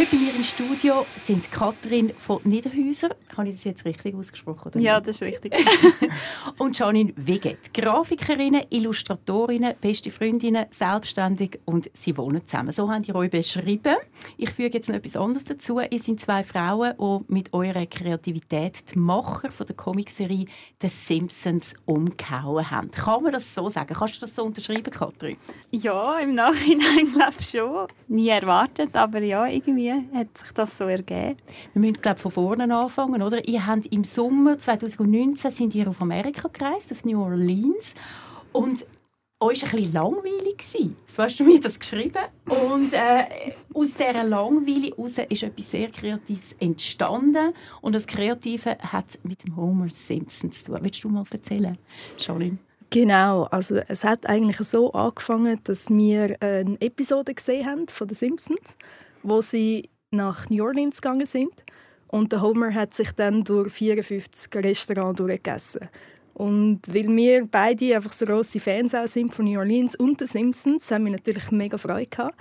Heute bei mir im Studio sind Katrin von Niederhäuser. Habe ich das jetzt richtig ausgesprochen? Oder Ja, das ist richtig. Und Janine Weget. Grafikerinnen, Illustratorinnen, beste Freundinnen, selbstständig und sie wohnen zusammen. So haben ihr euch beschrieben. Ich füge jetzt noch etwas anderes dazu. Ihr seid zwei Frauen, die mit eurer Kreativität die Macher von der Comicserie «The Simpsons» umgehauen haben. Kann man das so sagen? Kannst du das so unterschreiben, Katrin? ja, im Nachhinein glaube ich schon. Nie erwartet, aber ja, irgendwie hat sich das so ergeben. Wir müssen glaube von vorne anfangen, oder? Ihr habt im Sommer 2019 sind ihr auf Amerika gereist, auf New Orleans und euch war ein bisschen langweilig gewesen. So hast du mir das geschrieben. Und äh, aus dieser Langweile heraus ist etwas sehr Kreatives entstanden. Und das Kreative hat mit dem Homer Simpson zu tun. Willst du mal erzählen, Charlene? Genau, also es hat eigentlich so angefangen, dass wir eine Episode gesehen haben von den Simpsons, wo sie nach New Orleans gegangen sind und der Homer hat sich dann durch 54 Restaurants durchgegessen. Und weil wir beide einfach so grosse Fans auch sind von New Orleans und den Simpsons, haben wir natürlich mega Freude gehabt.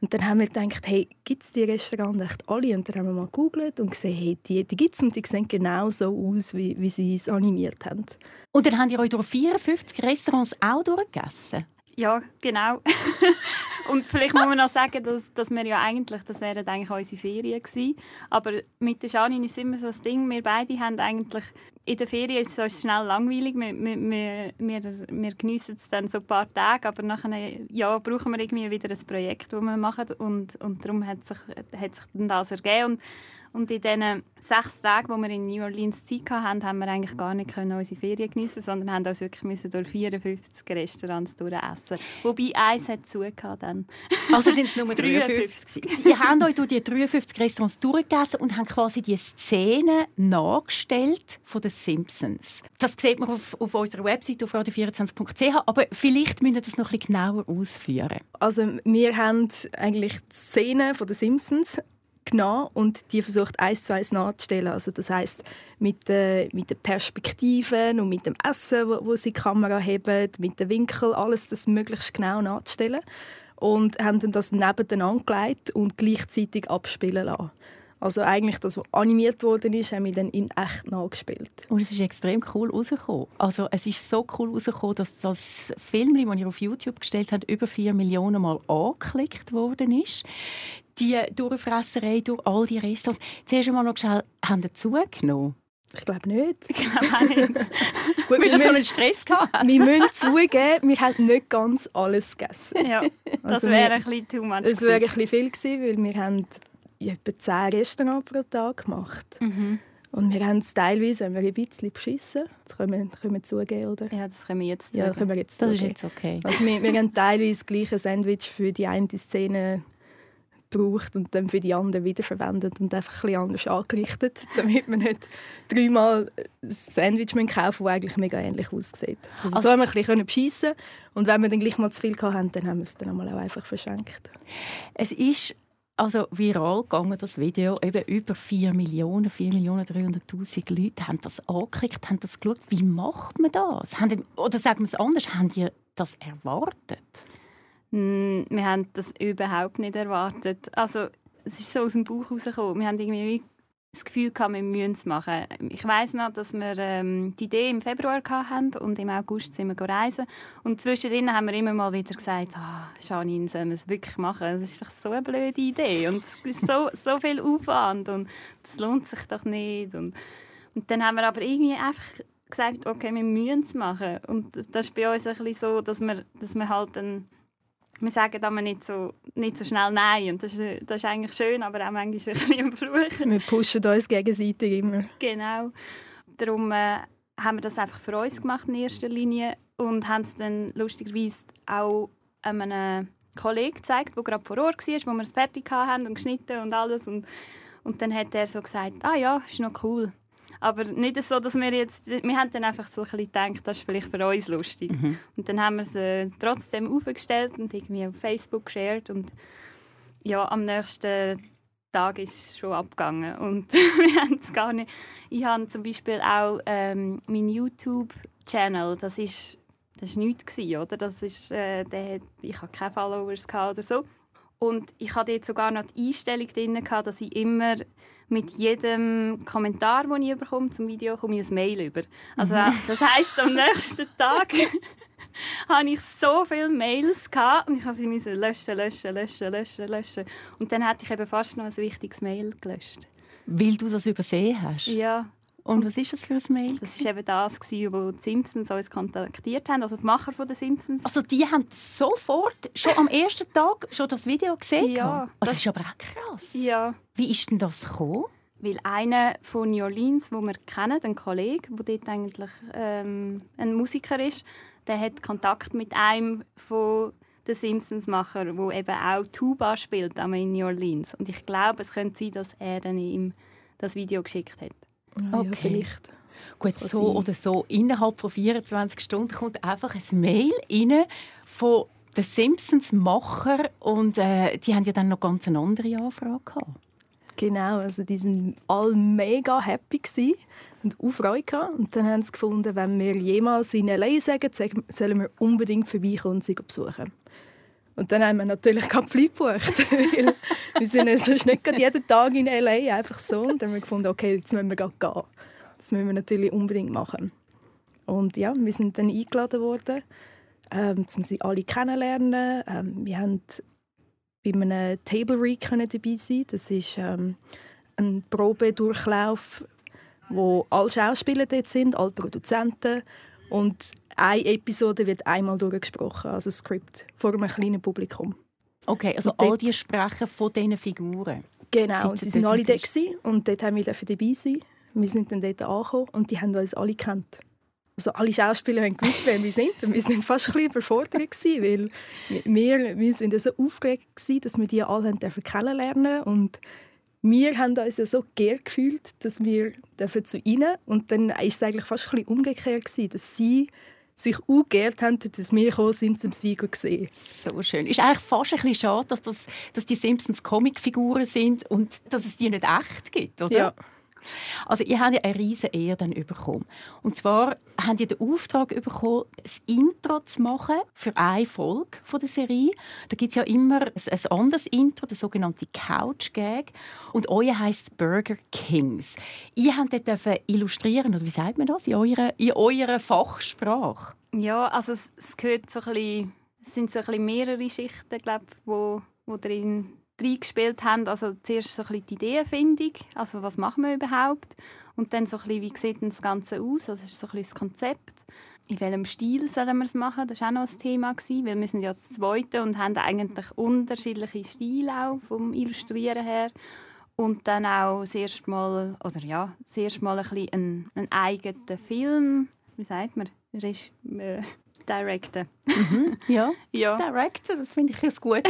Und dann haben wir gedacht, hey, gibt es die Restaurants echt alle? Und dann haben wir mal gegoogelt und gesehen, hey, die, die gibt es und die sehen genau so aus, wie, wie sie es animiert haben. Und dann habt ihr euch durch 54 Restaurants auch durchgegessen. Ja, genau. Und vielleicht muss man noch sagen, dass, dass wir ja eigentlich, das wären eigentlich unsere Ferien gewesen. Aber mit der Janine ist immer so das Ding, wir beide haben eigentlich, in der Ferien ist es uns schnell langweilig, wir, wir, wir, wir, geniessen es dann so ein paar Tage, aber nachher ja, brauchen wir irgendwie wieder ein Projekt, das wir machen und, und darum hat sich, hat sich dann das ergeben. Und, und in diesen sechs Tagen, wo wir in New Orleans Zeit hatten, haben wir eigentlich gar nicht können unsere Ferien geniessen sondern haben uns wirklich müssen durch 54 Restaurants durchessen. Wobei eins hat zugehört dann. Also sind es nur 53. 53. Ihr habt euch durch die 53 Restaurants durchgegessen und habt quasi die Szenen nachgestellt von den Simpsons. Das sieht man auf, auf unserer Website auf radio24.ch, aber vielleicht müsst ihr das noch ein bisschen genauer ausführen. Also wir haben eigentlich die Szenen von den Simpsons genommen und die versucht eins zu eins nachzustellen. Also das heißt mit, äh, mit den Perspektiven und mit dem Essen, wo, wo sie die Kamera haben, mit dem Winkel, alles das möglichst genau nachzustellen und haben dann das nebeneinander gelegt und gleichzeitig abspielen lassen. Also eigentlich das, was animiert worden ist, haben wir dann in echt nachgespielt. Und es ist extrem cool rausgekommen. Also es ist so cool rausgekommen, dass das Film, das ihr auf YouTube gestellt habt, über 4 Millionen Mal angeklickt worden ist. Die Durchfresserei durch all die Restaurants. Zuerst einmal noch schnell, haben die zugenommen? Ich glaube nicht. Ich glaube auch nicht. Gut, Weil ihr so wir, einen Stress gehabt wir müssen zugeben, wir haben nicht ganz alles gegessen. Ja, das Also wäre wir- ein bisschen too much. Es wäre ein bisschen viel gewesen, weil wir haben etwa 10 Restaurants pro Tag gemacht. Mhm. Und wir haben es teilweise haben wir ein bisschen beschissen. Das können wir, können wir zugeben, oder? Ja, das können wir jetzt Ja, sagen. das können wir jetzt Das ist zugeben. jetzt okay. Also wir, wir haben teilweise gleich ein Sandwich für die eine Szene gebraucht und dann für die andere wiederverwendet und einfach ein bisschen anders angerichtet, damit wir nicht dreimal ein Sandwich kaufen das eigentlich mega ähnlich aussieht. Also, so haben wir ein bisschen beschissen und wenn wir dann gleich mal zu viel hatten, dann haben wir es dann auch einfach verschenkt. Es ist also viral gegangen, das Video. Eben über 4 Millionen, 4 Millionen 300'000 Leute haben das angeklickt, haben das geschaut. Wie macht man das? Haben oder sagen wir es anders, haben die das erwartet? Mm, Wir haben das überhaupt nicht erwartet. Also, es ist so aus dem Bauch rausgekommen. Wir haben irgendwie wie das Gefühl gehabt, wir müssen es machen. Ich weiß noch, dass wir ähm, die Idee im Februar hatten und im August sind wir reisen. Und zwischendrin haben wir immer mal wieder gesagt, ah, Janine, sollen wir es wirklich machen? Das ist doch so eine blöde Idee und es ist so, so viel Aufwand und das lohnt sich doch nicht. Und, und dann haben wir aber irgendwie einfach gesagt, okay, wir müssen es machen. Und das ist bei uns ein bisschen so, dass wir, dass wir halt dann wir sagen aber nicht so, nicht so schnell Nein. Und das ist, das ist eigentlich schön, aber auch manchmal ein bisschen ein Fluch. Wir pushen uns gegenseitig immer. Genau. Darum äh, haben wir das einfach für uns gemacht in erster Linie und haben es dann lustigerweise auch einem Kollegen gezeigt, der gerade vor Ort war, wo wir es fertig hatten und geschnitten und alles. Und, und dann hat er so gesagt, ah ja, ist noch cool. Aber nicht so, dass wir jetzt... Wir haben dann einfach so ein bisschen gedacht, das ist vielleicht für uns lustig. Und dann haben wir es äh, trotzdem aufgestellt und irgendwie auf Facebook geshared. Und ja, am nächsten Tag ist es schon abgegangen. Und wir haben es gar nicht... Ich habe zum Beispiel auch ähm, meinen YouTube-Channel, das ist das war nichts, oder? Das ist, äh, der ich hatte keine Followers oder so. Und ich hatte jetzt sogar noch die Einstellung drin, dass ich immer mit jedem Kommentar, den ich bekomme zum Video, komme ich ein Mail über. Also, mhm. das heisst, am nächsten Tag hatte ich so viele Mails gehabt, und ich musste sie löschen, löschen, löschen, löschen, löschen. Und dann hätte ich eben fast noch ein wichtiges Mail gelöscht. Weil du das übersehen hast? Ja. Und was ist das für ein Mail? Das war eben das, wo die Simpsons uns kontaktiert haben, also die Macher von den Simpsons. Also die haben sofort, schon am ersten Tag, schon das Video gesehen? Ja. Also das ist aber auch krass. Ja. Wie ist denn das gekommen? Weil einer von New Orleans, wo wir kennen, ein Kollege, der dort eigentlich ähm, ein Musiker ist, der hat Kontakt mit einem von den Simpsons-Macher, der eben auch Tuba spielt in New Orleans. Und ich glaube, es könnte sein, dass er dann ihm das Video geschickt hat. Okay. Ja, vielleicht. Gut, so, so oder so. Innerhalb von 24 Stunden kommt einfach ein Mail rein von den Simpsons-Macher und äh, die haben ja dann noch ganz eine andere Anfrage gehabt. Genau, also die waren alle mega happy gewesen und auch Freude Und dann haben sie gefunden, wenn wir jemals in L.A. sagen, sollen wir unbedingt vorbeikommen und sie besuchen. Und dann haben wir natürlich keinen Flug gebucht. wir sind ja sonst nicht jeden Tag in L.A. einfach so. Und dann haben wir gefunden, okay, jetzt müssen wir gehen. Das müssen wir natürlich unbedingt machen. Und ja, wir sind dann eingeladen worden. Ähm, müssen sie alle kennenlernen. Ähm, wir haben bei einem Table Read dabei sein. Das ist ähm, ein Probedurchlauf, wo alle Schauspieler dort sind, alle Produzenten. Und eine Episode wird einmal durchgesprochen, also das Skript, vor einem kleinen Publikum. Okay, also all die sprechen von diesen Figuren? Genau, die waren alle da und dort haben wir dabei sein. Wir sind dann dort angekommen und die haben uns alle kennt. Also alle Schauspieler haben gewusst, wer wir sind. Und wir waren fast ein bisschen überfordert, weil wir, wir sind so aufgeregt waren, dass wir die alle kennenlernen durften. Wir haben uns so geehrt gefühlt, dass wir zu ihnen und dann war es eigentlich fast ein bisschen umgekehrt, dass sie sich auch geehrt haben, dass wir gekommen sind, um sie zu sehen. So schön. Ist eigentlich fast ein bisschen schade, dass, das, dass die Simpsons Comicfiguren sind und dass es die nicht echt gibt, oder? Ja. Also ihr habt ja eine riesige Ehre dann bekommen. Und zwar habt ihr den Auftrag bekommen, das Intro zu machen für eine Folge von der Serie. Da gibt es ja immer ein, anderes Intro, der sogenannte Couch Gag. Und euer heißt Burger Kings. Ihr habt dort illustrieren, oder wie sagt man das, in eurer, in eurer Fachsprache? Ja, also es, es gehört so ein bisschen, es sind so ein bisschen mehrere Schichten, glaube ich, wo, wo drin reingespielt haben. Also zuerst so ein bisschen die Ideenfindung, also was machen wir überhaupt? Und dann so ein bisschen, wie sieht das Ganze aus? Also ist so ein bisschen das Konzept. In welchem Stil sollen wir es machen? Das war auch noch ein Thema, gewesen, weil wir sind ja das Zweite und haben eigentlich unterschiedliche Stile auch vom Illustrieren her. Und dann auch das erste Mal, oder ja, das erste Mal ein bisschen einen, einen eigenen Film, wie sagt man, Reg äh, directen. Mhm, ja. ja, directen, das finde ich ein gut.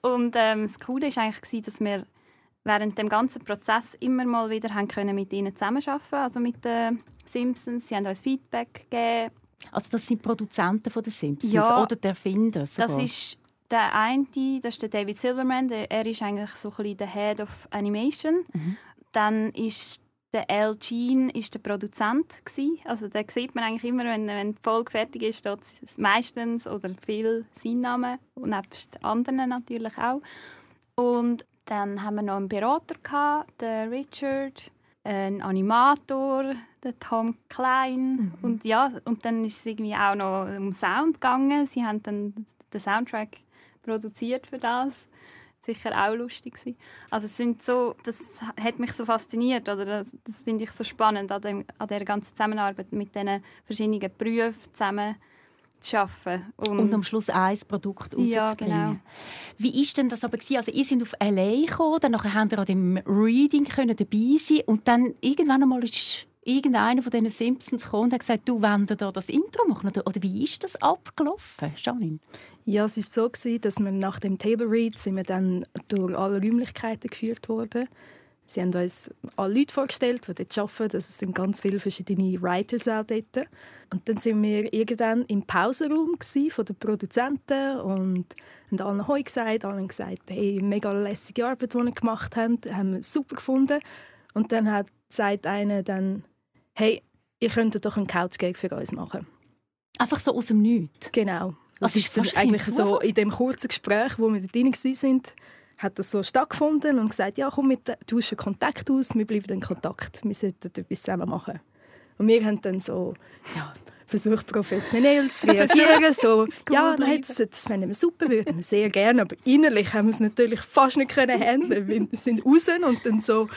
Und ähm, das Coole war eigentlich, dass wir während dem ganzen Prozess immer mal wieder haben können mit ihnen zusammenarbeiten also mit den Simpsons. Sie haben uns Feedback gegeben. Also das sind Produzenten von den Simpsons ja, oder der Erfinder sogar. Das ist der eine, das ist der David Silverman. Er ist eigentlich so ein bisschen der Head of Animation. Mhm. Dann ist der Al Jean ist der Produzent Also da sieht man eigentlich immer, wenn, wenn die Folge fertig ist, steht meistens oder viel sein Name und nebst anderen natürlich auch. Und dann haben wir noch einen Berater gehabt, den Richard, einen Animator, den Tom Klein mhm. und ja und dann ist es irgendwie auch noch um Sound gegangen. Sie haben dann den Soundtrack produziert für das sicher auch lustig gewesen. Also es sind so, das hat mich so fasziniert oder das, das finde ich so spannend an, dem, an der ganzen Zusammenarbeit mit diesen verschiedenen Berufen zusammen zu arbeiten. Und, und am Schluss ein Produkt. Ja, genau. Wie ist denn das aber gewesen? Also ihr seid auf L.A. gekommen, dann habt ihr an dem Reading können dabei sein und dann irgendwann einmal ist irgendeiner von diesen Simpsons gekommen und hat gesagt, du wendest da das Intro machen oder, oder wie ist das abgelaufen, Janine? Ja, es war so, dass wir nach dem Table Read sind wir dann durch alle Räumlichkeiten geführt worden. Sie haben uns alle Leute vorgestellt, die dort arbeiten. Das sind ganz viele verschiedene Writers auch dort. Und dann sind wir irgendwann im Pausenraum von den Produzenten und haben allen Heu gesagt. Alle haben gesagt, hey, mega lässige Arbeit, die wir gemacht haben. haben wir super gefunden. Und dann hat sagt einer dann, hey, ihr könntet doch einen Couch-Gag für uns machen. Einfach so aus dem Nichts? Genau. Das Also ist dann eigentlich so in dem kurzen Gespräch, wo wir da drin sind, hat das so stattgefunden und gesagt, ja komm, wir tauschen Kontakt aus, wir bleiben in Kontakt, wir sollten etwas zusammen machen. Und wir haben dann so ja, versucht, professionell zu reagieren, so, ja, nein, das, das fänden wir super, würden wir sehr gerne, aber innerlich haben wir es natürlich fast nicht können handeln, wir sind raus und dann so,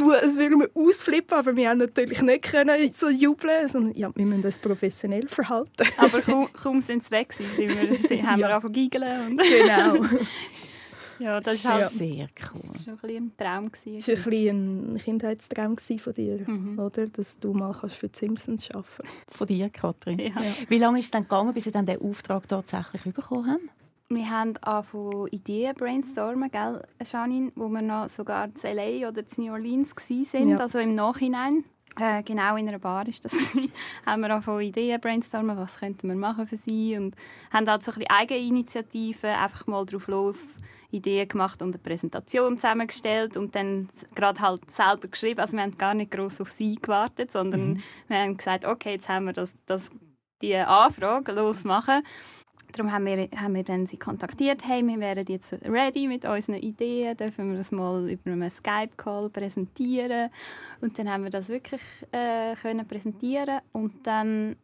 du, es würden wir ausflippen, aber wir haben natürlich nicht können so jubeln, sondern ja, wir müssen uns professionell verhalten. Aber kaum, kaum sind sie weg, sind wir, sind, haben wir Ja. angefangen zu giggeln. Und genau. ja, das war halt Sehr cool. das ist schon ein, bisschen ein Traum. Das Gewesen. war ein, bisschen ein Kindheitstraum von dir, Mhm. oder? dass du mal kannst für die Simpsons arbeiten kannst. Von dir, Katrin. Ja. Wie lange ist es dann gegangen, bis Sie dann den Auftrag tatsächlich bekommen haben? Wir haben angefangen Ideen brainstormen, gell, Janine, wo wir noch sogar in LA oder in New Orleans waren, Ja. also im Nachhinein. Äh, genau in einer Bar ist das. haben wir angefangen Ideen brainstormen, was könnten wir machen für sie und haben halt so ein bisschen Eigeninitiativen, einfach mal drauf los Ideen gemacht und eine Präsentation zusammengestellt und dann gerade halt selber geschrieben. Also wir haben gar nicht groß auf sie gewartet, sondern wir haben gesagt, okay, jetzt haben wir das, das, die Anfrage losmachen. Darum haben wir, haben wir dann sie kontaktiert, hey, wir wären jetzt ready mit unseren Ideen, dürfen wir das mal über einen Skype-Call präsentieren. Und dann haben wir das wirklich äh, können präsentieren und dann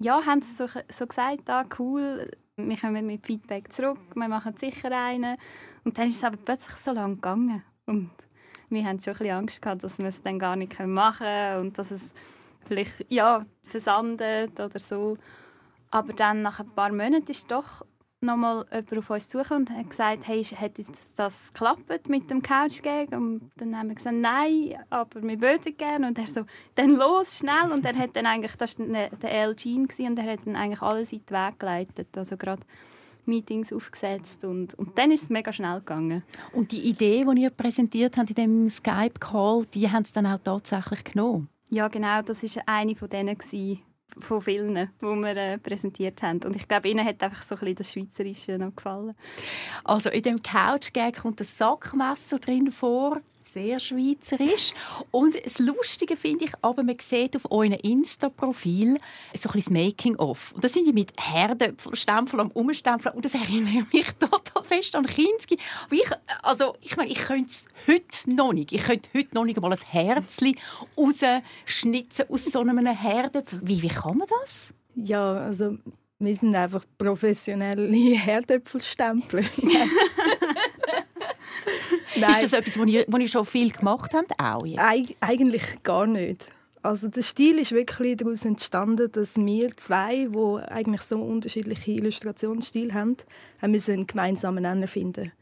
ja, haben sie so, so gesagt, ah, cool, wir kommen mit Feedback zurück, wir machen sicher einen. Und dann ist es aber plötzlich so lange gegangen. Und wir haben schon ein bisschen Angst gehabt, dass wir es dann gar nicht machen können und dass es vielleicht ja, versandet oder so. Aber dann, nach ein paar Monaten, ist doch nochmal jemand auf uns zugekommen und hat gesagt, hey, hat das geklappt mit dem Couch-Gag? Und dann haben wir gesagt, nein, aber wir würden gerne. Und er so, dann los, schnell. Und er hat dann eigentlich, das war der L. Jean, gewesen, und er hat dann eigentlich alles in den Weg geleitet. Also gerade Meetings aufgesetzt und, und dann ist es mega schnell gegangen. Und die Idee, die ihr präsentiert habt in dem Skype-Call, die haben sie dann auch tatsächlich genommen? Ja, genau, das war eine von denen, gewesen, von vielen, die wir äh, präsentiert haben. Und ich glaube, ihnen hat einfach so ein bisschen das Schweizerische noch gefallen. Also in dem Couch-Gag kommt ein Sackmesser drin vor, sehr schweizerisch. Und das Lustige finde ich, aber man sieht auf eurem Insta-Profil so ein bisschen Making-of. Und da sind die mit Herdöpfelstempel am Umstempeln. Und das erinnert mich total fest an Kinski. Aber ich, also, ich meine, ich könnte es heute noch nicht. Ich könnte heute noch nicht mal ein Herzchen rausschnitzen aus so einem Herdöpfel. Wie, wie kann man das? Ja, also wir sind einfach professionelle Herdöpfelstempler. Nein, Ist das etwas, ihr, wo ihr schon viel gemacht habt? Auch jetzt? eig eigentlich gar nicht. Also der Stil ist wirklich daraus entstanden, dass wir zwei, wo eigentlich so unterschiedliche Illustrationsstil haben, haben müssen einen gemeinsamen Nenner finden.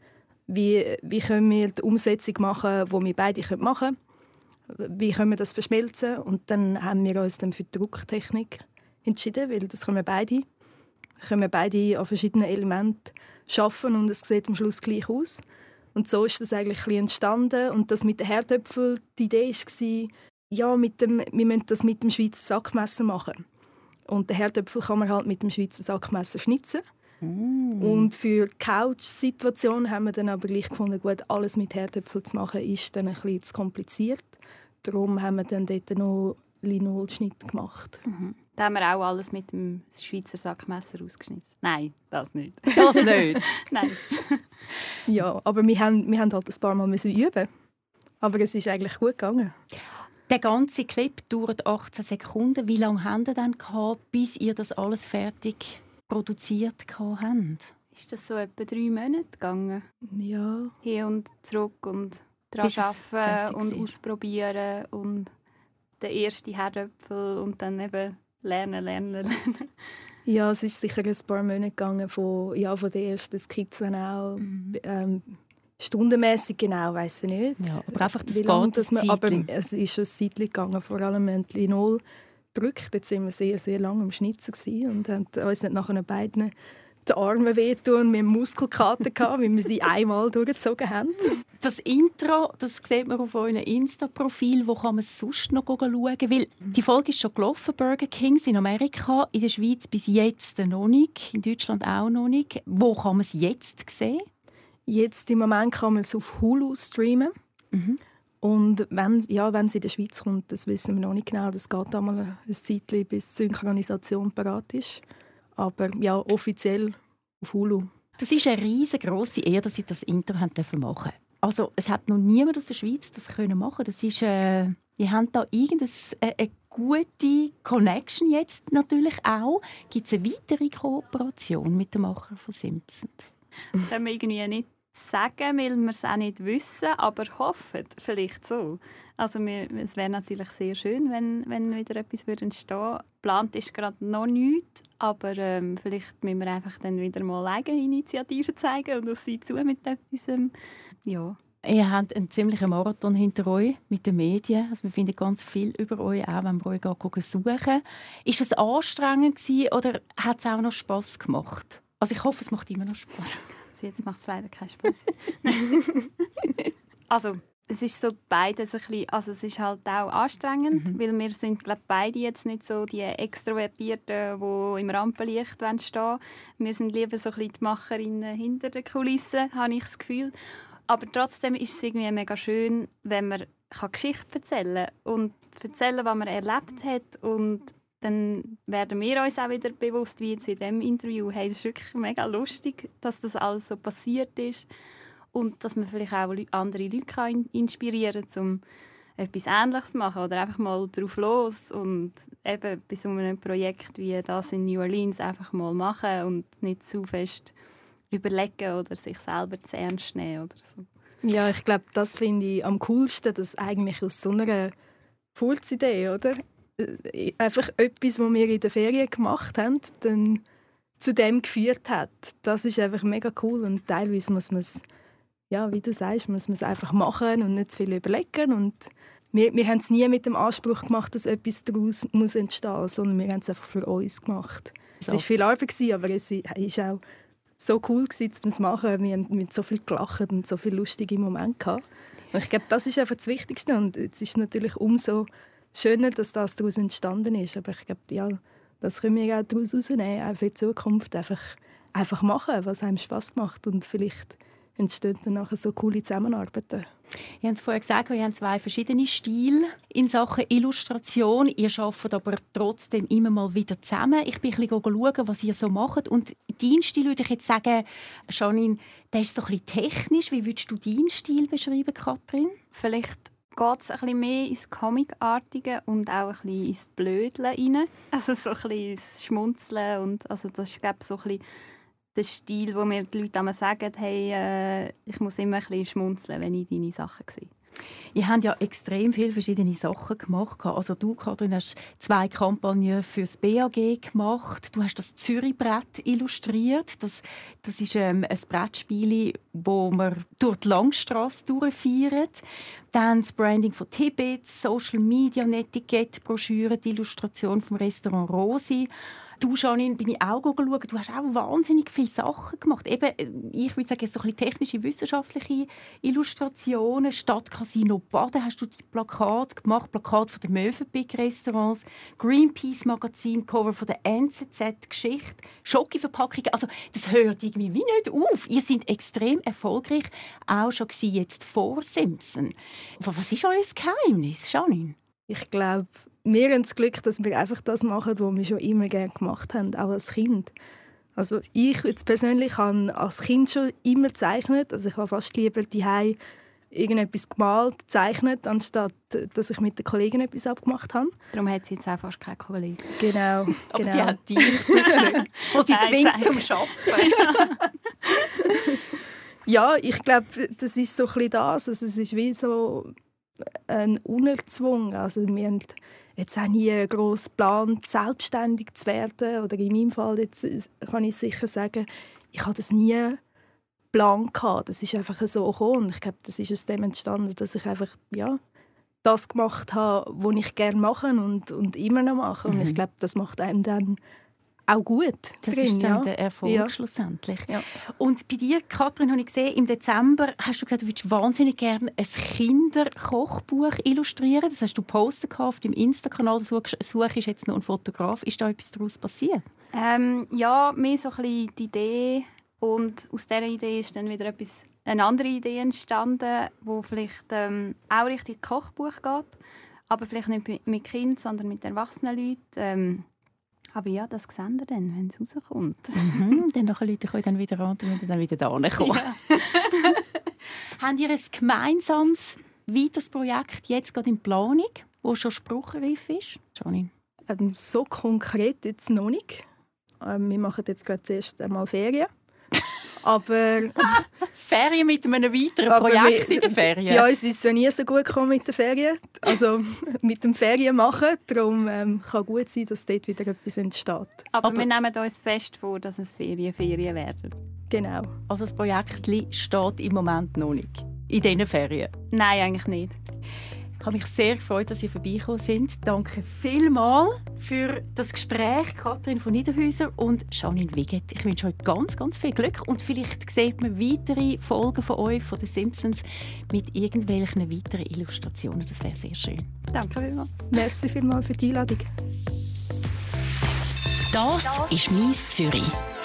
Wie, wie können wir die Umsetzung machen, wo wir beide machen können? Wie können wir das verschmelzen? Und dann haben wir uns dann für die Drucktechnik entschieden, weil das können wir beide. Können wir beide an verschiedenen Elementen schaffen und es sieht am Schluss gleich aus. Und so ist das eigentlich ein entstanden. Und das mit den Herdöpfeln, die Idee war, ja, mit dem, wir müssen das mit dem Schweizer Sackmesser machen. Und den Herdöpfel kann man halt mit dem Schweizer Sackmesser schnitzen. Und für die Couch-Situation haben wir dann aber gleich gefunden, gut, alles mit Herdöpfeln zu machen, ist dann ein bisschen zu kompliziert. Darum haben wir dann dort noch Linolschnitt gemacht. Da haben wir auch alles mit dem Schweizer Sackmesser ausgeschnitten. Nein, das nicht. Das nicht. Nein. Ja, aber wir haben, wir haben halt ein paar Mal müssen üben. Aber es ist eigentlich gut gegangen. Der ganze Clip dauert 18 Sekunden. Wie lange habt ihr dann gehabt, bis ihr das alles fertig produziert habt? Ist das so etwa drei Monate gegangen? Ja, Hin und zurück und daran arbeiten und war. ausprobieren und der erste Herdöpfel und dann eben lernen, lernen, lernen. Ja, es ist sicher ein paar Monate gegangen, von, ja, von den ersten Skizzen auch. Ähm, stundenmäßig genau, weiß ich nicht. Ja, aber einfach das Wie lange geht das man, aber es ist schon ein Zeitchen gegangen, vor allem wenn die Linol drückt. Jetzt sind wir sehr, sehr lange am Schnitzen und haben uns nicht nachher beiden die Arme wehtun und wir haben Muskelkater gehabt, weil wir sie einmal durchgezogen haben. Das Intro, das sieht man auf eurem Insta-Profil. Wo kann man es sonst noch schauen? Weil die Folge ist schon gelaufen, Burger Kings in Amerika, in der Schweiz bis jetzt noch nicht, in Deutschland auch noch nicht. Wo kann man es jetzt sehen? Jetzt im Moment kann man es auf Hulu streamen. Mhm. Und wenn, ja, wenn es in der Schweiz kommt, das wissen wir noch nicht genau. Das geht einmal ein Zeitchen, bis die Synchronisation parat ist. Aber ja, offiziell auf Hulu. Das ist eine riesengroße Ehre, dass Sie das Intro machen dürfen. Also es hat noch niemand aus der Schweiz das können machen. Das ist, äh, die haben da irgendeine äh, eine gute Connection jetzt natürlich auch. Gibt es eine weitere Kooperation mit dem Macher von Simpsons? Das können wir irgendwie nicht sagen, weil wir es auch nicht wissen, aber hoffen vielleicht so. Also wir, es wäre natürlich sehr schön, wenn, wenn wieder etwas würde entstehen würde. Geplant ist gerade noch nichts, aber ähm, vielleicht müssen wir einfach dann wieder mal Eigeninitiativen zeigen und auf sie zu mit etwas. Ähm, ja. Ihr habt einen ziemlichen Marathon hinter euch mit den Medien. Also wir finden ganz viel über euch, auch wenn wir euch gehen suchen. Ist es anstrengend gewesen, oder hat es auch noch Spass gemacht? Also ich hoffe, es macht immer noch Spass. Also jetzt macht es leider keinen Spass. also es ist so beides ein bisschen, also es ist halt auch anstrengend, mhm. weil wir sind glaube beide jetzt nicht so die Extrovertierten, die im Rampenlicht stehen Wir sind lieber so ein bisschen die Macherinnen hinter den Kulissen, habe ich das Gefühl. Aber trotzdem ist es irgendwie mega schön, wenn man Geschichten erzählen kann und erzählen, was man erlebt hat und dann werden wir uns auch wieder bewusst, wie jetzt in diesem Interview, hey, es ist wirklich mega lustig, dass das alles so passiert ist und dass man vielleicht auch andere Leute inspirieren kann, um etwas Ähnliches zu machen oder einfach mal drauf los und eben bei so einem Projekt wie das in New Orleans einfach mal machen und nicht zu fest überlegen oder sich selber zu ernst nehmen oder so. Ja, ich glaube, das finde ich am coolsten, dass eigentlich aus so einer Furzidee, oder? Äh, einfach etwas, was wir in der Ferien gemacht haben, dann zu dem geführt hat. Das ist einfach mega cool und teilweise muss man es ja, wie du sagst, muss man es einfach machen und nicht zu viel überlegen. Und wir, wir haben es nie mit dem Anspruch gemacht, dass etwas daraus muss entstehen muss, sondern wir haben es einfach für uns gemacht. Es war viel Arbeit, aber es war auch so cool, gewesen, zu machen. Wir haben mit so viel gelacht und so viele lustige Momente gehabt. Und ich glaube, das ist einfach das Wichtigste. Und es ist natürlich umso schöner, dass das daraus entstanden ist. Aber ich glaube, ja, das können wir auch daraus rausnehmen, auch für die Zukunft. Einfach, einfach machen, was einem Spaß macht und vielleicht entstehen dann nachher so coole Zusammenarbeiten. Ihr habt vorher gesagt, ihr habt zwei verschiedene Stile in Sachen Illustration. Ihr arbeitet aber trotzdem immer mal wieder zusammen. Ich bin ein bisschen schauen, was ihr so macht. Und dein Stil würde ich jetzt sagen, Janine, der ist so ein bisschen technisch. Wie würdest du deinen Stil beschreiben, Katrin? Vielleicht geht es ein bisschen mehr ins Comicartige und auch ein bisschen ins Blödeln rein. Also so ein bisschen ins Schmunzeln. Und also das ist, glaube so ein bisschen der Stil, wo mir die Leute immer sagen, hey, äh, ich muss immer ein bisschen schmunzeln, wenn ich deine Sachen sehe. Ihr habt ja extrem viele verschiedene Sachen gemacht. Also du, Katrin, hast zwei Kampagnen für das BAG gemacht. Du hast das Zürich-Brett illustriert. Das, das ist ähm, ein Brettspiel, wo man durch die Langstrasse durchfeiert. Dann das Branding von Tibet, Social Media, Etikette, Broschüre, die Illustration vom Restaurant Rosi Du, Janine, bin ich auch schauen. Du hast auch wahnsinnig viele Sachen gemacht. Eben, ich würde sagen, so ein technische, wissenschaftliche Illustrationen. Stadt Casino Baden hast du die Plakate gemacht. Plakat von den Mövenpick Restaurants, Greenpeace Magazin, Cover von der NZZ Geschichte, Schokiverpackungen. Also, das hört irgendwie wie nicht auf. Ihr seid extrem erfolgreich, auch schon jetzt vor Simpson. Was ist euer Geheimnis, Janine? Ich glaube, wir haben das Glück, dass wir einfach das machen, was wir schon immer gerne gemacht haben, auch als Kind. Also ich jetzt persönlich habe als Kind schon immer gezeichnet. Also ich habe fast lieber die irgendetwas gemalt, gezeichnet, anstatt dass ich mit den Kollegen etwas abgemacht habe. Darum hat sie jetzt auch fast keine Kollegen. Genau. Aber genau. sie hat dich, wo sie zwingt zum Arbeiten. ja, ich glaube, das ist so ein bisschen das. Also es ist wie so ein Unerzwungen. Also wir haben jetzt auch nie gross geplant, selbstständig zu werden. Oder in meinem Fall jetzt kann ich sicher sagen, ich hatte das nie Plan gehabt. Das ist einfach so gekommen. Ich glaube, das ist aus dem entstanden, dass ich einfach ja, das gemacht habe, was ich gerne mache und, und immer noch mache. Und ich mhm. glaube, das macht einem dann auch gut. Das drin, ist dann ja. der Erfolg ja. schlussendlich. Ja. Und bei dir, Katrin, habe ich gesehen, im Dezember hast du gesagt, du würdest wahnsinnig gerne ein Kinderkochbuch illustrieren. Das hast du postet auf deinem Insta-Kanal. Du suchst jetzt noch einen Fotograf. Ist da etwas daraus passiert? Ähm, ja, mehr so ein bisschen die Idee. Und aus dieser Idee ist dann wieder etwas, eine andere Idee entstanden, wo vielleicht ähm, auch Richtung Kochbuch geht, aber vielleicht nicht mit Kindern, sondern mit erwachsenen Leuten. Ähm, Aber ja, das sehen wir dann, wenn es rauskommt. Mhm, dann nachher Leute können dann wieder an und dann wieder da kommen. Ja. Habt ihr ein gemeinsames weiteres Projekt jetzt gerade in Planung, wo schon spruchreif ist? Janine? Ähm, so konkret jetzt noch nicht. Ähm, wir machen jetzt gerade zuerst einmal Ferien. Aber Ferien mit einem weiteren Projekt wir, in der Ferien? Bei uns ist es ja nie so gut gekommen mit den Ferien. Also mit dem Ferien machen. Darum ähm, kann gut sein, dass dort wieder etwas entsteht. Aber, Aber wir nehmen uns fest vor, dass es Ferien Ferien werden. Genau. Also das Projekt steht im Moment noch nicht. In diesen Ferien? Nein, eigentlich nicht. Ich habe mich sehr gefreut, dass Sie vorbeigekommen sind. Danke vielmals für das Gespräch, Kathrin von Niederhäuser und Janine Wiget. Ich wünsche euch ganz, ganz viel Glück und vielleicht sieht man weitere Folgen von euch, von den Simpsons, mit irgendwelchen weiteren Illustrationen. Das wäre sehr schön. Danke vielmals. Merci vielmals für die Einladung. Das ist «Mies Zürich».